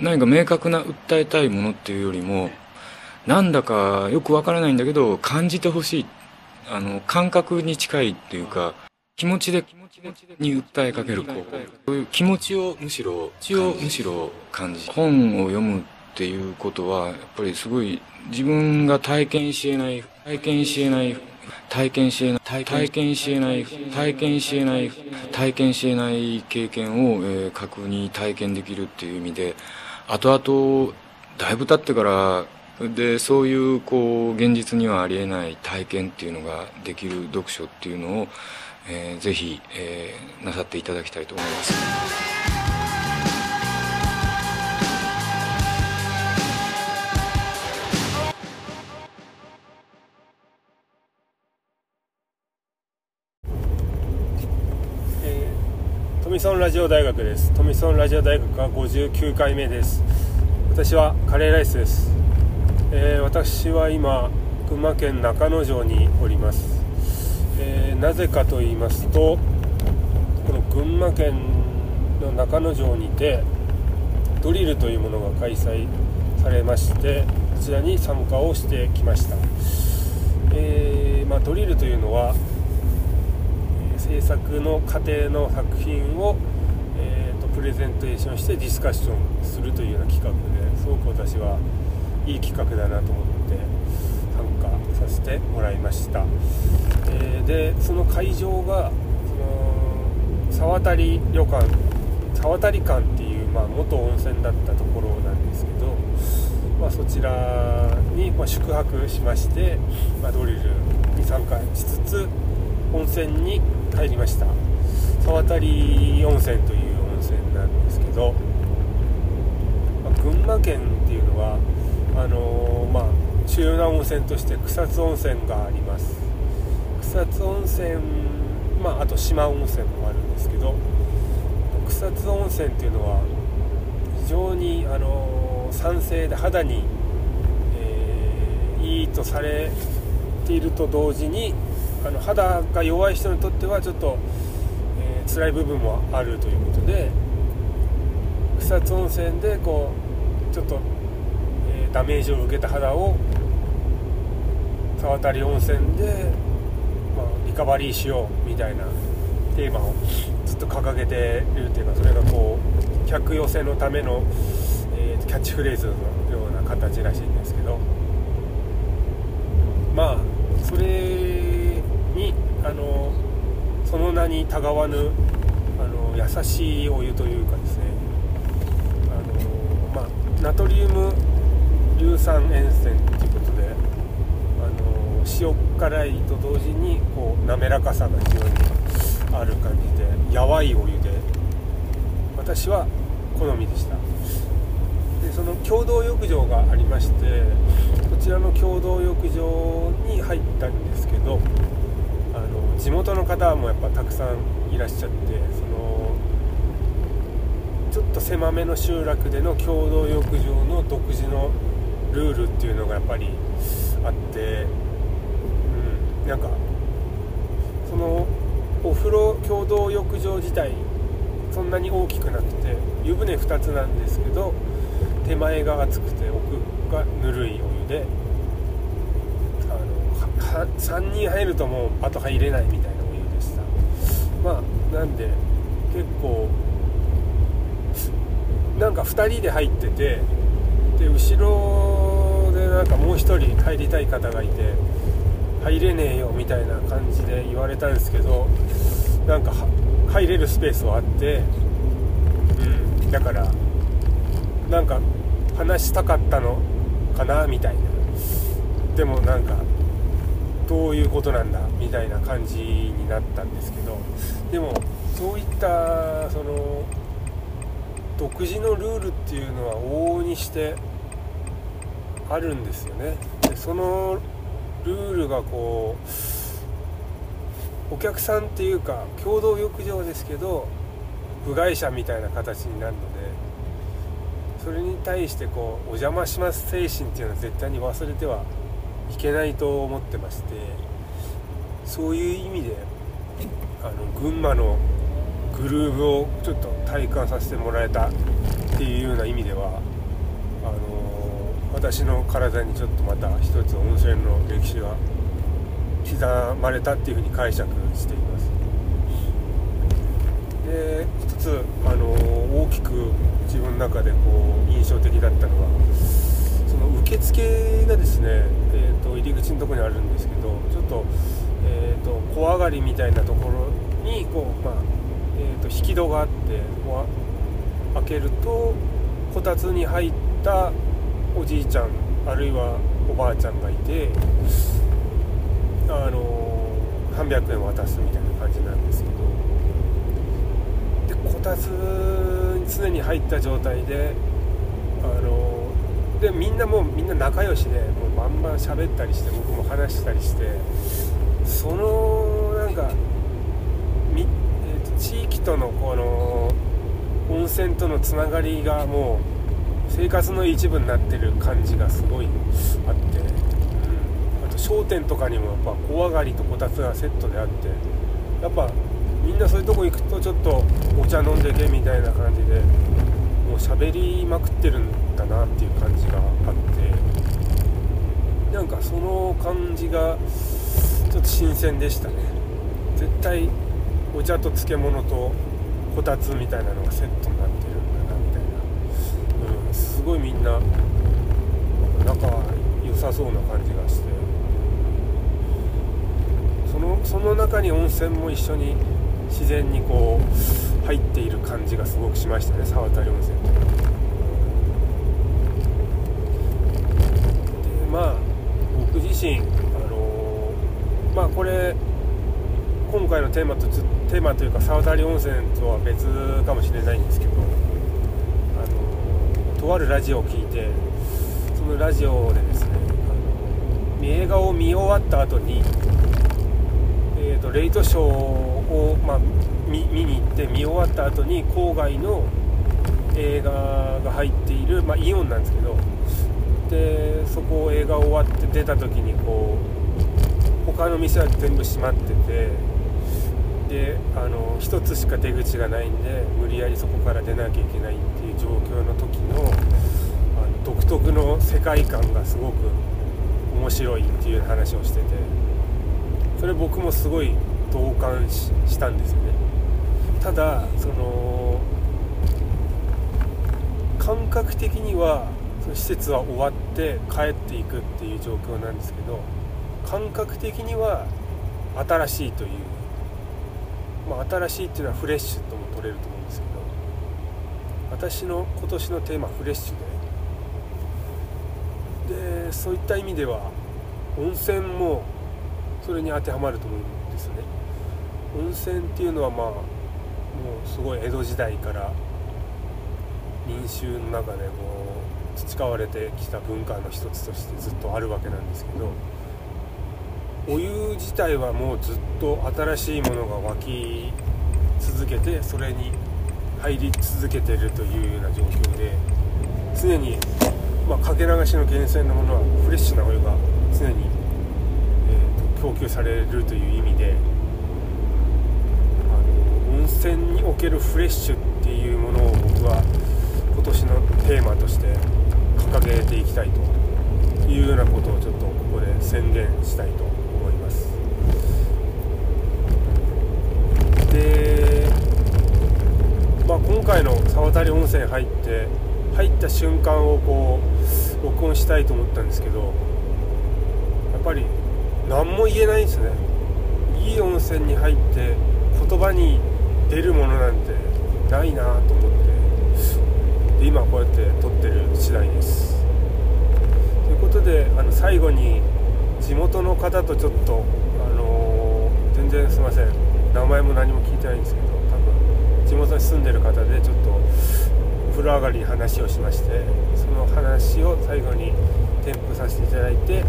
何か明確な訴えたいものっていうよりもなんだかよくわからないんだけど感じてほしい。あの感覚に近いっていうか気持ちで気持ちに訴えかけるそういう気持ちをむしろ気をむしろ感じ本を読むっていうことはやっぱりすごい自分が体験しえない体験しえない体験しえない体験しえない体験しえない体験しえない経験を、えー、確認体験できるっていう意味で後々だいぶ経ってからでそういうこう現実にはありえない体験っていうのができる読書っていうのを、えー、ぜひ、えー、なさっていただきたいと思います。富村ラジオ大学です。富村ラジオ大学は59回目です。私はカレーライスです、えー、私は今群馬県中之条におります、えー、なぜかと言いますとこの群馬県の中之条にてドリルというものが開催されましてこちらに参加をしてきました、えー、まあ、ドリルというのは制作の過程の作品を、えーと、プレゼンテーションしてディスカッションするというような企画ですごく私はいい企画だなと思って参加させてもらいました、えー、でその会場がその沢渡旅館沢渡館っていう、まあ、元温泉だったところなんですけど、まあ、そちらに、ま宿泊しまして、まあ、ドリルに参加しつつ温泉に入りました。沢渡温泉という温泉なんですけど、まあ、群馬県っていうのはあのー、まあ主要な温泉として草津温泉があります。草津温泉まああと島温泉もあるんですけど草津温泉っていうのは非常にあのー、酸性で肌に、えー、いいとされていると同時にあの肌が弱い人にとってはちょっと、えー、辛い部分もあるということで草津温泉でこうちょっと、えー、ダメージを受けた肌を沢渡温泉で、まあ、リカバリーしようみたいなテーマをずっと掲げてるっていうかそれがこう客寄せのための、えー、キャッチフレーズのような形らしいんですけどまあそれあのその名にたがわぬあの優しいお湯というかですね。あの、まあ、ナトリウム硫酸塩泉ということであの塩辛いと同時にこう滑らかさが非常にある感じでやわいお湯で私は好みでした。でその共同浴場がありましてこちらの共同浴場に入ったんですけど地元の方もやっぱたくさんいらっしゃってそのちょっと狭めの集落での共同浴場の独自のルールっていうのがやっぱりあってうんなんかそのお風呂共同浴場自体そんなに大きくなくて湯船2つなんですけど手前が熱くて奥がぬるいお湯で3人入るともうあと入れないみたいなお湯でしたまあなんで結構なんか2人で入っててで後ろでなんかもう1人入りたい方がいて入れねえよみたいな感じで言われたんですけどなんか入れるスペースはあってうんだからなんか話したかったのかなみたいな。でもなんかどういうことなんだみたいな感じになったんですけどでもそういったその独自のルールっていうのは往々にしてあるんですよね。でそのルールがこうお客さんっていうか共同浴場ですけど部外者みたいな形になるのでそれに対してこうお邪魔します精神っていうのは絶対に忘れてはいけないと思ってましてそういう意味であの群馬のグルーヴをちょっと体感させてもらえたっていうような意味ではあの私の体にちょっとまた一つ温泉の歴史が刻まれたっていうふうに解釈しています。で一つあの大きく自分の中でこう印象的だったのは受付がですね、えーと、入り口のとこにあるんですけどちょっと,、えーと、小上がりみたいなところにこう、まあえーと、引き戸があってこう開けるとこたつに入ったおじいちゃんあるいはおばあちゃんがいてあの300円渡すみたいな感じなんですけどでこたつに常に入った状態ででみんなもうみんな仲良しでもうバンバン喋ったりして僕も話したりしてそのなんかみ、えーと、地域とのこの温泉とのつながりがもう生活の一部になってる感じがすごいあって、うん、あと商店とかにもやっぱ小上がりとこたつがセットであってやっぱみんなそういうとこ行くとちょっとお茶飲んでけみたいな感じでもう喋りまくってるんだなっていう感じがあってなんかその感じがちょっと新鮮でしたね。絶対お茶と漬物とこたつみたいなのがセットになってるんだなみたいな、うん、すごいみんな仲良さそうな感じがして。そのその中に温泉も一緒に自然にこう入っている感じがすごくしましたね沢渡温泉ってでまあ僕自身あのー、まあこれ今回のテーマとテーマというか沢渡温泉とは別かもしれないんですけどあのとあるラジオを聞いてそのラジオでですねあの映画を見終わった後にえーと、レイトショーを、まあ、見に行って見終わった後に郊外の映画が入っている、まあ、イオンなんですけどでそこを映画終わって出た時にこう他の店は全部閉まっててであの1つしか出口がないんで無理やりそこから出なきゃいけないっていう状況の時のあの独特の世界観がすごく面白いっていう話をしてて。それ僕もすごい同感したんですよね。ただその感覚的にはその施設は終わって帰っていくっていう状況なんですけど感覚的には新しいという、まあ、新しいっていうのはフレッシュとも取れると思うんですけど私の今年のテーマフレッシュででそういった意味では温泉もそれに当てはまると思うんです温泉っていうのはまあもうすごい江戸時代から民衆の中でこう培われてきた文化の一つとしてずっとあるわけなんですけどお湯自体はもうずっと新しいものが湧き続けてそれに入り続けてるというような状況で常に、まあ、かけ流しの源泉のものはフレッシュなお湯が常にえー、と供給されるという意味であの温泉におけるフレッシュっていうものを僕は今年のテーマとして掲げていきたいというようなことをちょっとここで宣言したいと思います。で、まあ、今回の沢渡温泉入って入った瞬間をこう録音したいと思ったんですけどやっぱり何も言えないんですね。いい温泉に入って言葉に出るものなんてないなと思って。で今こうやって撮ってる次第です。ということであの最後に地元の方とちょっとあのー、全然すいません。名前も何も聞いてないんですけど多分地元に住んでる方でちょっと風呂上がりに話をしましてその話を最後に添付させていただいて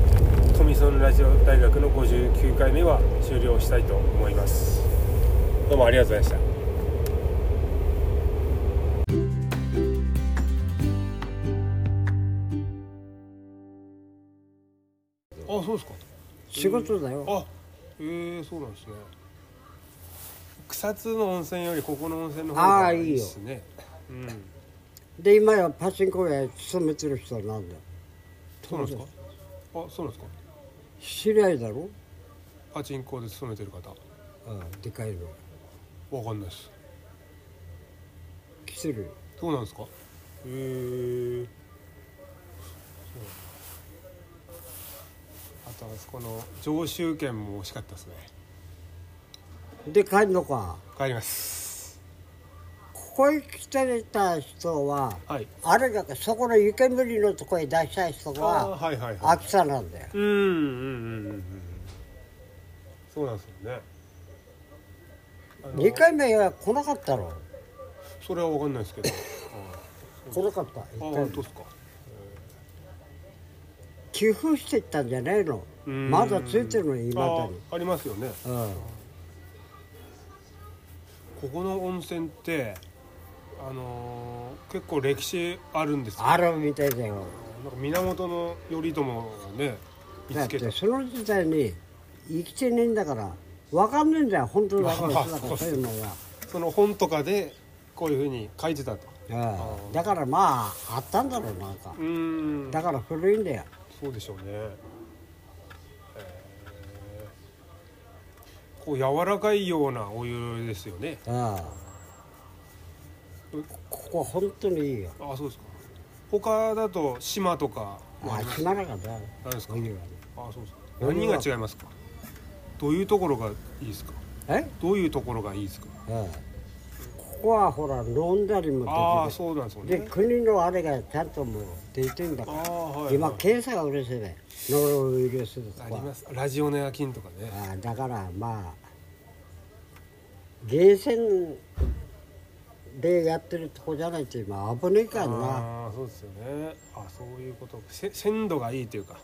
トミソンラジオ大学の59回目は終了したいと思います。どうもありがとうございました。あそうですか。仕事だよ。あええー、そうなんですね。草津の温泉よりここの温泉の方がいいですね。うん。で今やパチンコ屋勤めてる人なんだよ。そうなんですか？あそうなんですか？知り合いだろ？パチンコで勤めてる方。うんでかいの。わかんないです。来てるよ。そうなんですか？へえあとあそこの常習券も惜しかったですね。で帰るのか。帰ります。ここへ来てた人ははい。あれだけそこの湯煙のとこへ出した人あーははいはいはい。秋田なんだよ。うんうんうんうんうん。そうなんですよね。あの2回目は来なかったろそれはわかんないですけど。来なかった？ああ一回も本当ですか寄付していったんじゃないの？うん。まだついてるのいまだに。ありますよね。うん。ここの温泉ってあのー結構歴史あるんですよ。あるみたいだよ。なんか源頼朝がね見だっつけた。てその時代に生きてねえんだから分かんねえんだよ本当だからまあそうだからそういうのがその本とかでこういうふうに書いてたと。うん。だからまああったんだろうなんか。だから古いんだよそうでしょうね、えーこう柔らかいようなお湯ですよね。うんここ本当にいいよ。ああそうですか。他だと島とかもああります島中だ何ですか？お湯はね。あそうです何が違いますか？どういうところがいいですか？え？どういうところがいいですか？うんここはほら飲んだりもああできそうなんですよるでね国のあれがちゃんともう出てんだあから。あはい、今はい、検査が嬉しいね。ノロウイルスとかあります。ラジオネア菌とかね。あだからまあゲーセンでやってるとこじゃないと今危ねえからな。ああそうですよね。あそういうこと。せ鮮度がいいというか